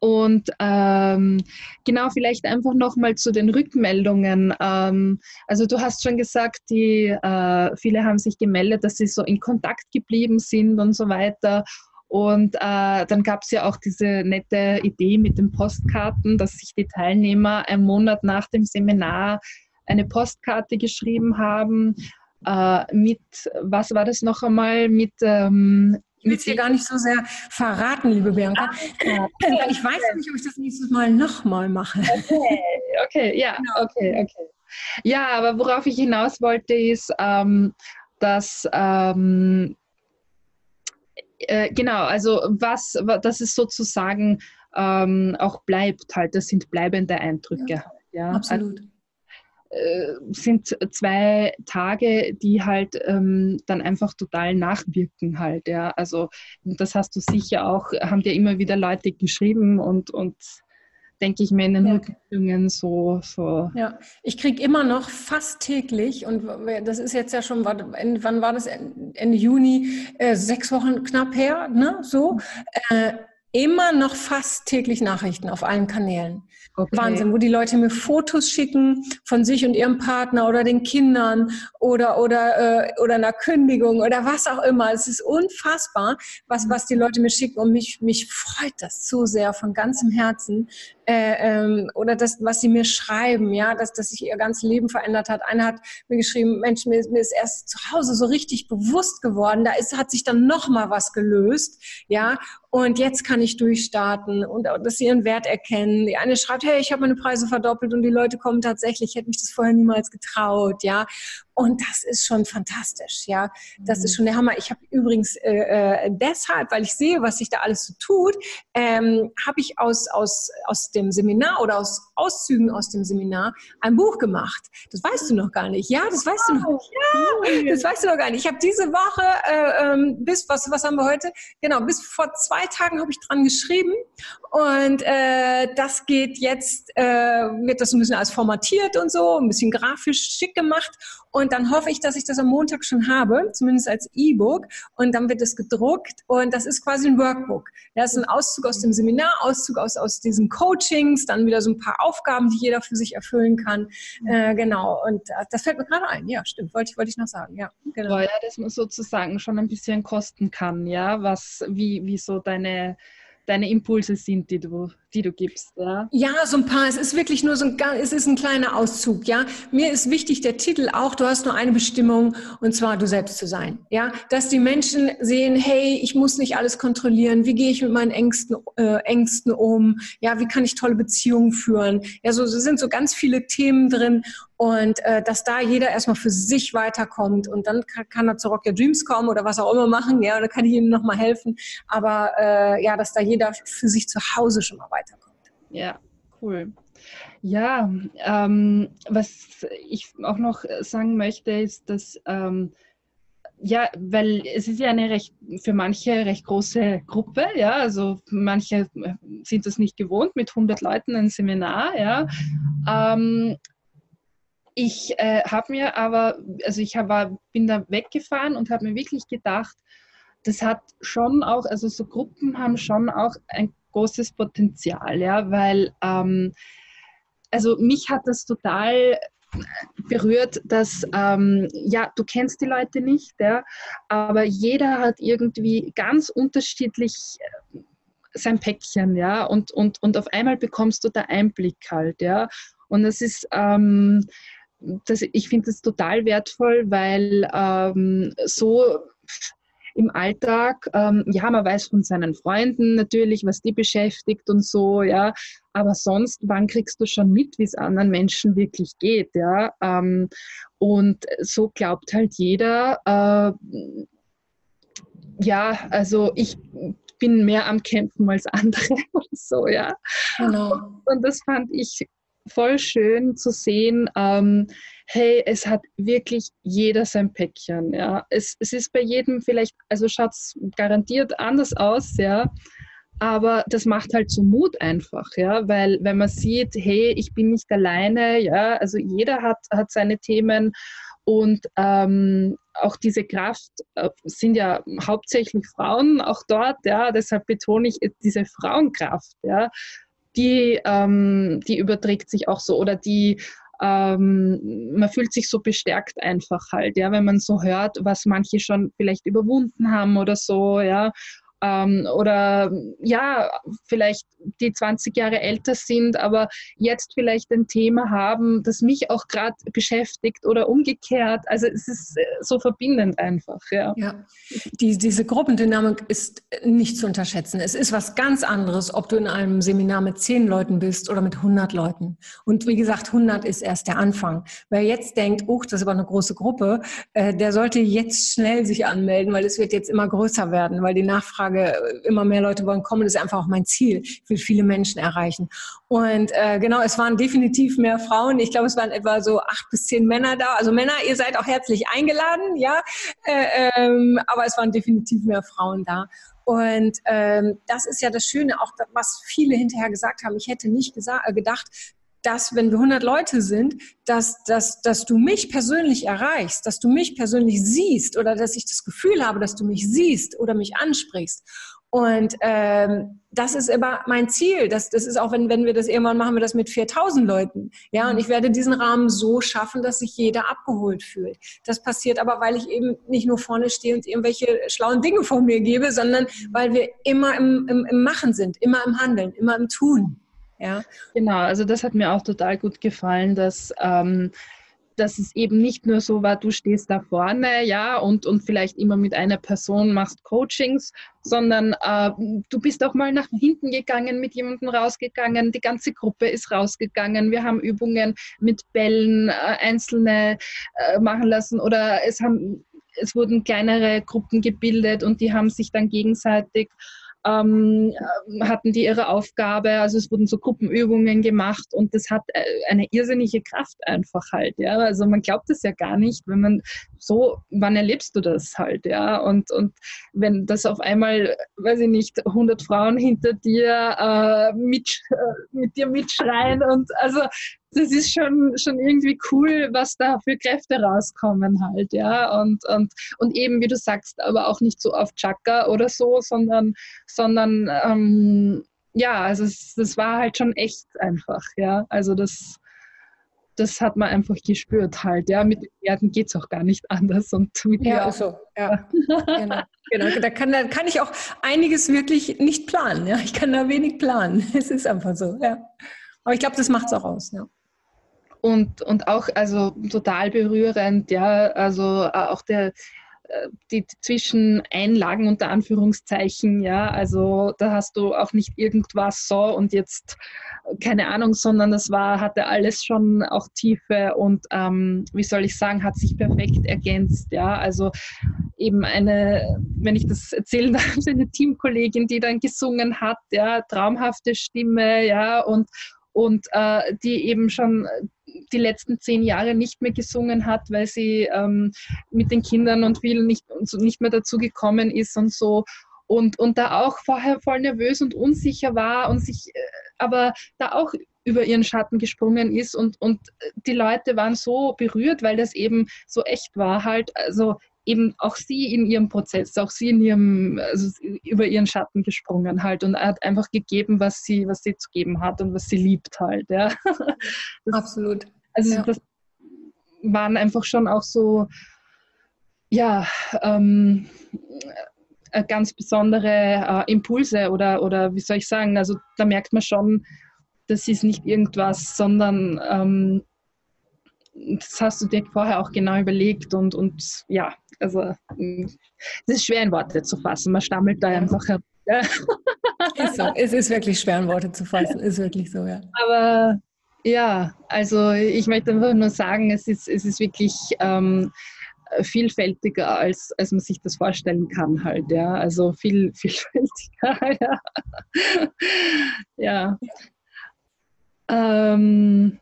und ähm, genau, vielleicht einfach nochmal zu den Rückmeldungen. Ähm, also du hast schon gesagt, die, äh, viele haben sich gemeldet, dass sie so in Kontakt geblieben sind und so weiter. Und äh, dann gab es ja auch diese nette Idee mit den Postkarten, dass sich die Teilnehmer einen Monat nach dem Seminar eine Postkarte geschrieben haben. Äh, mit, was war das noch einmal, mit ähm, will es dir gar nicht so sehr verraten, liebe Bianca. Ah, ich weiß nicht, ob ich das nächstes Mal nochmal mache. Okay, okay, ja, genau. okay, okay. Ja, aber worauf ich hinaus wollte, ist, ähm, dass ähm, äh, genau, also was, das ist sozusagen ähm, auch bleibt halt, das sind bleibende Eindrücke. Ja, ja. absolut. Also, äh, sind zwei Tage, die halt ähm, dann einfach total nachwirken halt. Ja. Also das hast du sicher auch, haben dir immer wieder Leute geschrieben und, und denke ich mir, in den ja. Rückmeldungen so, so. Ja, ich kriege immer noch fast täglich, und das ist jetzt ja schon, wann war das? Ende Juni, äh, sechs Wochen knapp her, ne? So. Äh, immer noch fast täglich Nachrichten auf allen Kanälen. Okay. Wahnsinn, wo die Leute mir Fotos schicken von sich und ihrem Partner oder den Kindern oder oder äh, oder einer Kündigung oder was auch immer. Es ist unfassbar, was was die Leute mir schicken und mich mich freut das so sehr von ganzem Herzen, äh, ähm, oder das, was sie mir schreiben, ja, dass, dass sich ihr ganzes Leben verändert hat. Einer hat mir geschrieben, Mensch, mir, mir ist erst zu Hause so richtig bewusst geworden, da ist, hat sich dann noch mal was gelöst, ja, und jetzt kann ich durchstarten und dass sie ihren Wert erkennen. Die eine schreibt, hey, ich habe meine Preise verdoppelt und die Leute kommen tatsächlich, ich hätte mich das vorher niemals getraut, ja. Und das ist schon fantastisch, ja. Das mhm. ist schon der Hammer. Ich habe übrigens äh, äh, deshalb, weil ich sehe, was sich da alles so tut, ähm, habe ich aus, aus, aus dem Seminar oder aus Auszügen aus dem Seminar ein Buch gemacht. Das weißt du noch gar nicht. Ja, das weißt du noch nicht. Ja, das weißt du noch gar nicht. Ich habe diese Woche äh, ähm, bis, was, was haben wir heute? Genau, bis vor zwei Tagen habe ich dran geschrieben. Und äh, das geht jetzt, äh, wird das ein bisschen als formatiert und so, ein bisschen grafisch schick gemacht. Und dann hoffe ich, dass ich das am Montag schon habe, zumindest als E-Book. Und dann wird es gedruckt. Und das ist quasi ein Workbook. Das ist ein Auszug aus dem Seminar, Auszug aus, aus diesen Coachings, dann wieder so ein paar Aufgaben, die jeder für sich erfüllen kann. Äh, genau. Und das fällt mir gerade ein. Ja, stimmt. Wollte ich, wollte ich noch sagen. Ja, genau. Ja, dass man sozusagen schon ein bisschen kosten kann. Ja, was, wie, wie so deine deine Impulse sind, die du, die du gibst. Ja? ja, so ein paar. Es ist wirklich nur so ein, es ist ein kleiner Auszug. Ja, mir ist wichtig der Titel auch. Du hast nur eine Bestimmung und zwar du selbst zu sein. Ja, dass die Menschen sehen, hey, ich muss nicht alles kontrollieren. Wie gehe ich mit meinen Ängsten, äh, Ängsten um? Ja, wie kann ich tolle Beziehungen führen? Ja, so, so sind so ganz viele Themen drin und äh, dass da jeder erstmal für sich weiterkommt und dann kann, kann, er zu Rock Your Dreams kommen oder was auch immer machen, ja, oder kann ich ihm nochmal helfen. Aber äh, ja, dass da jeder für sich zu Hause schon mal weiterkommt. Ja, cool. Ja, ähm, was ich auch noch sagen möchte, ist, dass ähm, ja, weil es ist ja eine recht, für manche recht große Gruppe, ja, also manche sind das nicht gewohnt mit 100 Leuten ein Seminar, ja. Ähm, ich äh, habe mir aber, also ich hab, bin da weggefahren und habe mir wirklich gedacht, das hat schon auch, also so Gruppen haben schon auch ein großes Potenzial, ja, weil, ähm, also mich hat das total berührt, dass, ähm, ja, du kennst die Leute nicht, ja, aber jeder hat irgendwie ganz unterschiedlich äh, sein Päckchen, ja, und, und, und auf einmal bekommst du da Einblick halt, ja, und das ist, ähm, das, ich finde das total wertvoll, weil ähm, so im Alltag, ähm, ja, man weiß von seinen Freunden natürlich, was die beschäftigt und so, ja, aber sonst, wann kriegst du schon mit, wie es anderen Menschen wirklich geht, ja, ähm, und so glaubt halt jeder, äh, ja, also ich bin mehr am Kämpfen als andere *laughs* oder so, ja. Genau. Und das fand ich voll schön zu sehen, ähm, hey, es hat wirklich jeder sein Päckchen. Ja. Es, es ist bei jedem vielleicht, also schaut es garantiert anders aus, ja. Aber das macht halt so Mut einfach, ja, weil wenn man sieht, hey, ich bin nicht alleine, ja, also jeder hat, hat seine Themen und ähm, auch diese Kraft äh, sind ja hauptsächlich Frauen auch dort, ja, deshalb betone ich diese Frauenkraft, ja, die, ähm, die überträgt sich auch so oder die ähm, man fühlt sich so bestärkt einfach halt, ja, wenn man so hört, was manche schon vielleicht überwunden haben oder so, ja ähm, oder ja, vielleicht die 20 Jahre älter sind, aber jetzt vielleicht ein Thema haben, das mich auch gerade beschäftigt oder umgekehrt. Also es ist äh, so verbindend einfach. Ja, ja. Die, diese Gruppendynamik ist nicht zu unterschätzen. Es ist was ganz anderes, ob du in einem Seminar mit 10 Leuten bist oder mit 100 Leuten. Und wie gesagt, 100 ist erst der Anfang. Wer jetzt denkt, oh, das ist aber eine große Gruppe, äh, der sollte jetzt schnell sich anmelden, weil es wird jetzt immer größer werden, weil die Nachfrage sage, immer mehr Leute wollen kommen, das ist einfach auch mein Ziel. Ich will viele Menschen erreichen. Und äh, genau, es waren definitiv mehr Frauen. Ich glaube, es waren etwa so acht bis zehn Männer da. Also Männer, ihr seid auch herzlich eingeladen, ja. Äh, ähm, aber es waren definitiv mehr Frauen da. Und ähm, das ist ja das Schöne, auch was viele hinterher gesagt haben. Ich hätte nicht äh, gedacht, dass wenn wir 100 Leute sind, dass, dass, dass du mich persönlich erreichst, dass du mich persönlich siehst oder dass ich das Gefühl habe, dass du mich siehst oder mich ansprichst. Und ähm, das ist immer mein Ziel. Das, das ist auch, wenn, wenn wir das irgendwann machen, wir das mit 4000 Leuten. Ja, und ich werde diesen Rahmen so schaffen, dass sich jeder abgeholt fühlt. Das passiert aber, weil ich eben nicht nur vorne stehe und irgendwelche schlauen Dinge vor mir gebe, sondern weil wir immer im, im, im Machen sind, immer im Handeln, immer im Tun. Ja. Genau, also das hat mir auch total gut gefallen, dass, ähm, dass es eben nicht nur so war, du stehst da vorne, ja, und, und vielleicht immer mit einer Person machst Coachings, sondern äh, du bist auch mal nach hinten gegangen, mit jemandem rausgegangen, die ganze Gruppe ist rausgegangen, wir haben Übungen mit Bällen äh, einzelne äh, machen lassen oder es haben es wurden kleinere Gruppen gebildet und die haben sich dann gegenseitig ähm, hatten die ihre Aufgabe. Also es wurden so Gruppenübungen gemacht und das hat äh, eine irrsinnige Kraft einfach halt. Ja, also man glaubt es ja gar nicht, wenn man so, wann erlebst du das halt, ja? Und, und wenn das auf einmal, weiß ich nicht, 100 Frauen hinter dir äh, mit, äh, mit dir mitschreien und also das ist schon, schon irgendwie cool, was da für Kräfte rauskommen halt, ja. Und, und, und eben, wie du sagst, aber auch nicht so auf Chaka oder so, sondern, sondern ähm, ja, also es, das war halt schon echt einfach, ja. Also das, das hat man einfach gespürt halt, ja. Mit den Pferden geht es auch gar nicht anders. Und mit ja, so, ja. *laughs* genau. genau. Da, kann, da kann ich auch einiges wirklich nicht planen, ja. Ich kann da wenig planen. *laughs* Es ist einfach so, ja. Aber ich glaube, das macht es auch aus, ja und, und auch also total berührend, ja, also äh, auch der äh, die Zwischeneinlagen unter Anführungszeichen, ja, also da hast du auch nicht irgendwas so und jetzt keine Ahnung, sondern das war, hatte alles schon auch Tiefe und ähm, wie soll ich sagen, hat sich perfekt ergänzt, ja, also eben eine, wenn ich das erzählen *laughs* darf, eine Teamkollegin, die dann gesungen hat, ja, traumhafte Stimme, ja, und und äh, die eben schon die letzten zehn Jahre nicht mehr gesungen hat, weil sie ähm, mit den Kindern und vielen nicht, nicht mehr dazu gekommen ist und so. Und, und da auch vorher voll nervös und unsicher war und sich äh, aber da auch über ihren Schatten gesprungen ist und, und die Leute waren so berührt, weil das eben so echt war halt. Also eben auch sie in ihrem Prozess, auch sie in ihrem, also über ihren Schatten gesprungen halt und hat einfach gegeben, was sie, was sie zu geben hat und was sie liebt halt, ja. *laughs* Das, Absolut. Also ja. das waren einfach schon auch so, ja, ähm, äh, ganz besondere äh, Impulse oder, oder wie soll ich sagen, also da merkt man schon, das ist nicht irgendwas, sondern ähm, das hast du dir vorher auch genau überlegt und, und ja, also es ist schwer in Worte zu fassen. Man stammelt da einfach herum. Ja. *laughs* Ist so. Es ist wirklich schwer in Worte zu fassen, ist wirklich so, ja. Aber ja, also ich möchte einfach nur sagen, es ist, es ist wirklich ähm, vielfältiger, als, als man sich das vorstellen kann halt, ja. Also viel *laughs* vielfältiger, ja. ja. Ähm,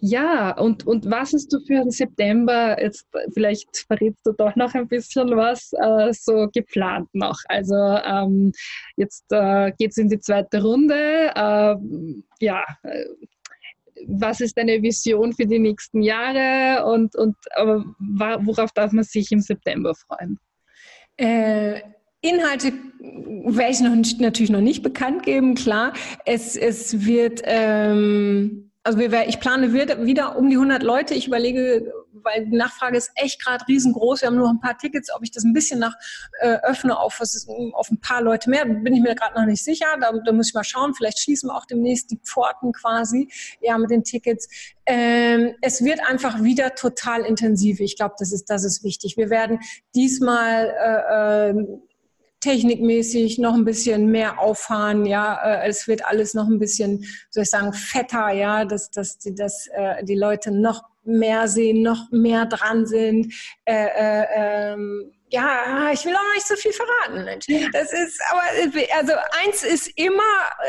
ja, und, und was hast du für den September, jetzt vielleicht verrätst du doch noch ein bisschen was, äh, so geplant noch? Also ähm, jetzt äh, geht es in die zweite Runde. Äh, ja, äh, was ist deine Vision für die nächsten Jahre und, und aber worauf darf man sich im September freuen? Äh, Inhalte werde ich noch, natürlich noch nicht bekannt geben, klar. Es, es wird... Ähm also wir, ich plane wieder um die 100 Leute. Ich überlege, weil die Nachfrage ist echt gerade riesengroß. Wir haben nur ein paar Tickets, ob ich das ein bisschen nach äh, öffne auf, ist, auf ein paar Leute mehr, bin ich mir gerade noch nicht sicher. Da, da, muss ich mal schauen. Vielleicht schließen wir auch demnächst die Pforten quasi, ja, mit den Tickets. Ähm, es wird einfach wieder total intensiv. Ich glaube, das ist, das ist wichtig. Wir werden diesmal äh, äh, technikmäßig noch ein bisschen mehr auffahren, ja, äh, es wird alles noch ein bisschen, soll ich sagen, fetter, ja, dass, dass, die, dass äh, die Leute noch mehr sehen, noch mehr dran sind. Äh, äh, ähm, ja, ich will auch nicht so viel verraten, Mensch. Das ist, aber, also eins ist immer,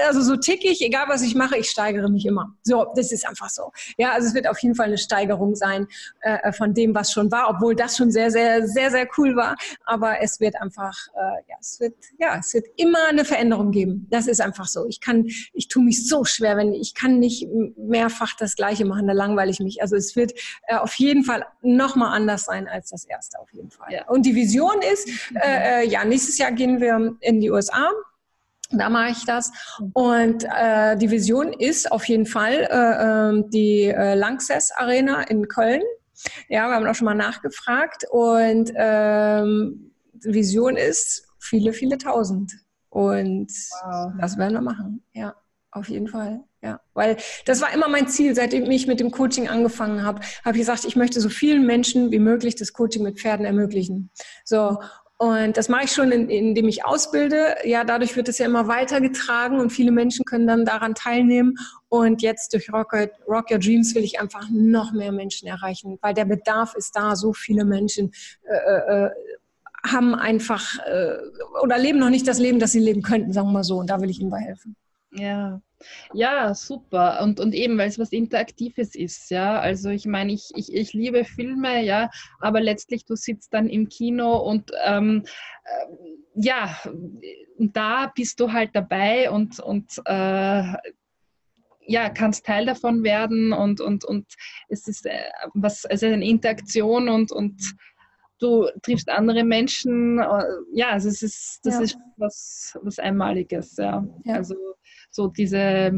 also so tickig, egal was ich mache, ich steigere mich immer. So, das ist einfach so. Ja, also es wird auf jeden Fall eine Steigerung sein äh, von dem, was schon war, obwohl das schon sehr, sehr, sehr, sehr cool war. Aber es wird einfach, äh, ja, es wird, ja, es wird immer eine Veränderung geben. Das ist einfach so. Ich kann, ich tue mich so schwer, wenn ich kann nicht mehrfach das Gleiche machen, da langweile ich mich. Also es wird äh, auf jeden Fall nochmal anders sein als das erste, auf jeden Fall. Ja. Und die Vision ist, äh, äh, ja, nächstes Jahr gehen wir in die USA. Da mache ich das. Und äh, die Vision ist auf jeden Fall äh, ähm, die äh, Lanxess Arena in Köln. Ja, wir haben auch schon mal nachgefragt. Und ähm, die Vision ist viele, viele tausend. Und wow. das werden wir machen. Ja, auf jeden Fall. Ja, weil das war immer mein Ziel, seitdem ich mit dem Coaching angefangen habe, habe ich gesagt, ich möchte so vielen Menschen wie möglich das Coaching mit Pferden ermöglichen. So. Und das mache ich schon, indem ich ausbilde. Ja, dadurch wird es ja immer weitergetragen und viele Menschen können dann daran teilnehmen. Und jetzt durch Rock, Rock Your Dreams will ich einfach noch mehr Menschen erreichen, weil der Bedarf ist da. So viele Menschen äh, äh, äh haben einfach äh, oder leben noch nicht das Leben, das sie leben könnten, sagen wir mal so. Und da will ich ihnen bei helfen. Ja, ja, super. Und, und eben, weil es was Interaktives ist, ja. Also ich meine, ich, ich, ich liebe Filme, ja, aber letztlich du sitzt dann im Kino und ähm, äh, ja, da bist du halt dabei und, und äh, ja, kannst Teil davon werden und, und, und es ist äh, was, also eine Interaktion und, und du triffst andere Menschen. Äh, ja, also es ist, das ja. ist was, was Einmaliges, ja. ja. Also so diese,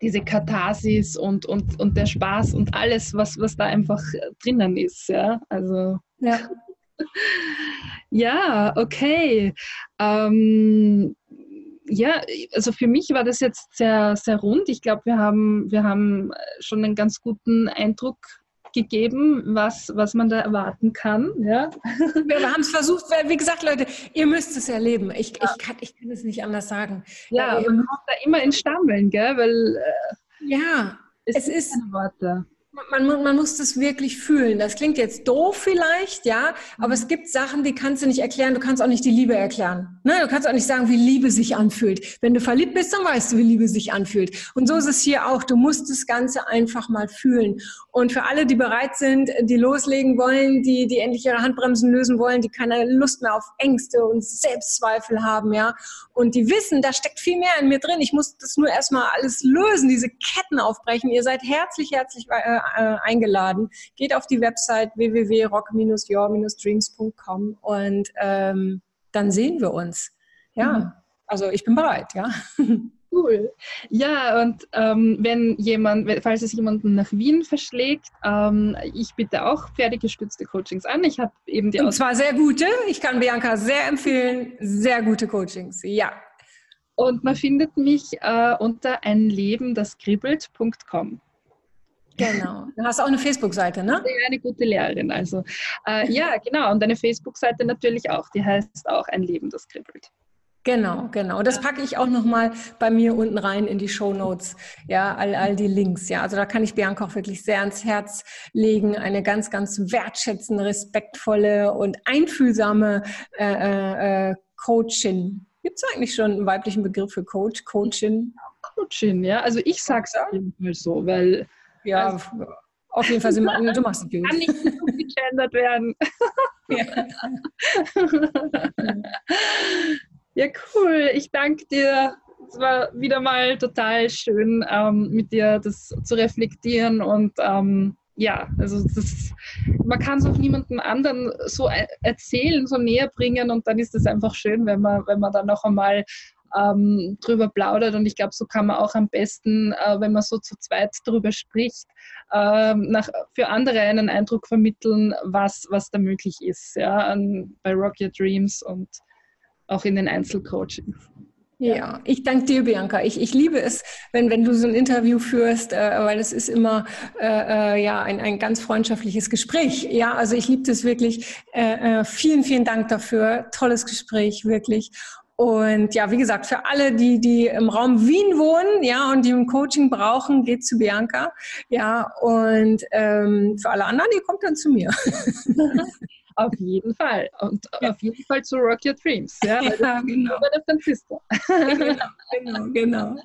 diese Katharsis und, und, und der Spaß und alles, was, was da einfach drinnen ist. Ja, also. Ja. *laughs* ja, okay. Ähm, ja, also für mich war das jetzt sehr, sehr rund. Ich glaube, wir haben, wir haben schon einen ganz guten Eindruck gegeben, was, was man da erwarten kann. Ja. *laughs* Wir haben es versucht, weil, wie gesagt, Leute, ihr müsst es erleben. Ich, ja. ich, kann, ich kann es nicht anders sagen. Ja, man kommt da immer in Stammeln, gell? weil äh, ja, es, es ist Worte man, man muss das wirklich fühlen. Das klingt jetzt doof vielleicht, ja, aber es gibt Sachen, die kannst du nicht erklären. Du kannst auch nicht die Liebe erklären. Ne? Du kannst auch nicht sagen, wie Liebe sich anfühlt. Wenn du verliebt bist, dann weißt du, wie Liebe sich anfühlt. Und so ist es hier auch. Du musst das Ganze einfach mal fühlen. Und für alle, die bereit sind, die loslegen wollen, die, die endlich ihre Handbremsen lösen wollen, die keine Lust mehr auf Ängste und Selbstzweifel haben, ja, und die wissen, da steckt viel mehr in mir drin. Ich muss das nur erstmal alles lösen, diese Ketten aufbrechen. Ihr seid herzlich, herzlich äh, äh, eingeladen. Geht auf die Website www.rock-your-dreams.com und ähm, dann sehen wir uns. Ja, mhm. also ich bin bereit, ja. *laughs* Cool. Ja, und ähm, wenn jemand, falls es jemanden nach Wien verschlägt, ähm, ich bitte auch pferdegestützte Coachings an. Ich habe eben die Und zwar sehr gute. Ich kann Bianca sehr empfehlen. Sehr gute Coachings. Ja. Und man findet mich äh, unter einlebendaskribelt.com. Genau. Du hast auch eine Facebook-Seite, ne? Ja, eine gute Lehrerin. Also äh, ja, genau. Und eine Facebook-Seite natürlich auch. Die heißt auch Ein Leben, das kribbelt. Genau, genau. Das packe ich auch nochmal bei mir unten rein in die Show Notes. Ja, all, all die Links. Ja, also da kann ich Bianca auch wirklich sehr ans Herz legen. Eine ganz, ganz wertschätzende, respektvolle und einfühlsame äh, äh, äh Coachin. Gibt es eigentlich schon einen weiblichen Begriff für Coach, Coachin? Coachin, ja. Also ich sage es auf jeden Fall so, weil ja, also, auf jeden Fall sind wir, du machst es *laughs* gut. Kann nicht gegendert werden. *laughs* Ja. ja, cool. Ich danke dir. Es war wieder mal total schön, ähm, mit dir das zu reflektieren und ähm, ja, also das, man kann es auch niemandem anderen so e-, erzählen, so näher bringen und dann ist es einfach schön, wenn man, wenn man dann noch einmal ähm, drüber plaudert. Und ich glaube, so kann man auch am besten, äh, wenn man so zu zweit drüber spricht, ähm, nach, für andere einen Eindruck vermitteln, was, was da möglich ist, ja, an, bei Rock Your Dreams und auch in den Einzelcoachings. Ja, ich danke dir, Bianca. Ich, ich liebe es, wenn, wenn du so ein Interview führst, äh, weil es ist immer äh, äh ja ein, ein ganz freundschaftliches Gespräch. Ja, also ich liebe das wirklich. Äh, äh, vielen, vielen Dank dafür. Tolles Gespräch, wirklich. Und ja, wie gesagt, für alle, die, die im Raum Wien wohnen, ja, und die ein Coaching brauchen, geht zu Bianca. Ja, und ähm, für alle anderen, die kommt dann zu mir. *laughs* Auf jeden Fall. Und ja. auf jeden Fall zu Rock Your Dreams. Ja, ja genau. Bei der Franziska. genau, genau, genau.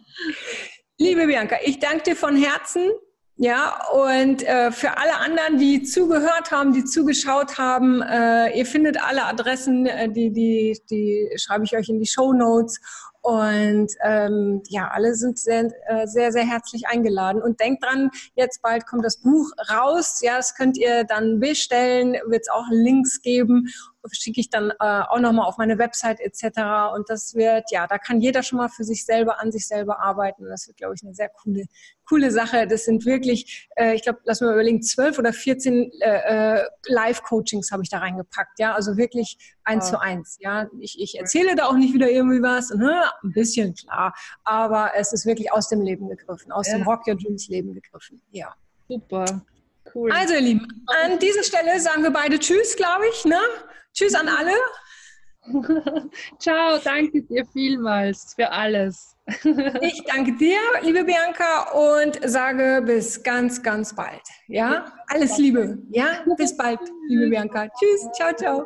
Liebe Bianca, ich danke dir von Herzen. Ja, und äh, für alle anderen, die zugehört haben, die zugeschaut haben, äh, ihr findet alle Adressen, äh, die, die, die schreibe ich euch in die Show Notes. Und ähm, ja, alle sind sehr, äh, sehr, sehr herzlich eingeladen. Und denkt dran, jetzt bald kommt das Buch raus. Ja, das könnt ihr dann bestellen, wird es auch Links geben schicke ich dann äh, auch nochmal auf meine Website etc. Und das wird, ja, da kann jeder schon mal für sich selber, an sich selber arbeiten. Das wird, glaube ich, eine sehr coole, coole Sache. Das sind wirklich, äh, ich glaube, lass mal überlegen, zwölf oder vierzehn äh, äh, Live-Coachings habe ich da reingepackt. Ja, also wirklich eins ja. zu eins. Ja, ich, ich erzähle da auch nicht wieder irgendwie was. Ne? Ein bisschen klar, aber es ist wirklich aus dem Leben gegriffen, aus ja. dem Rock Your Dreams Leben gegriffen. Ja. Super. Cool. Also, ihr Lieben, an dieser Stelle sagen wir beide Tschüss, glaube ich. Ne? Tschüss an alle. *laughs* Ciao, danke dir vielmals für alles. *laughs* ich danke dir, liebe Bianca, und sage bis ganz, ganz bald. Ja, alles Liebe. Ja, *laughs* bis bald, liebe Bianca. Tschüss, ciao, ciao.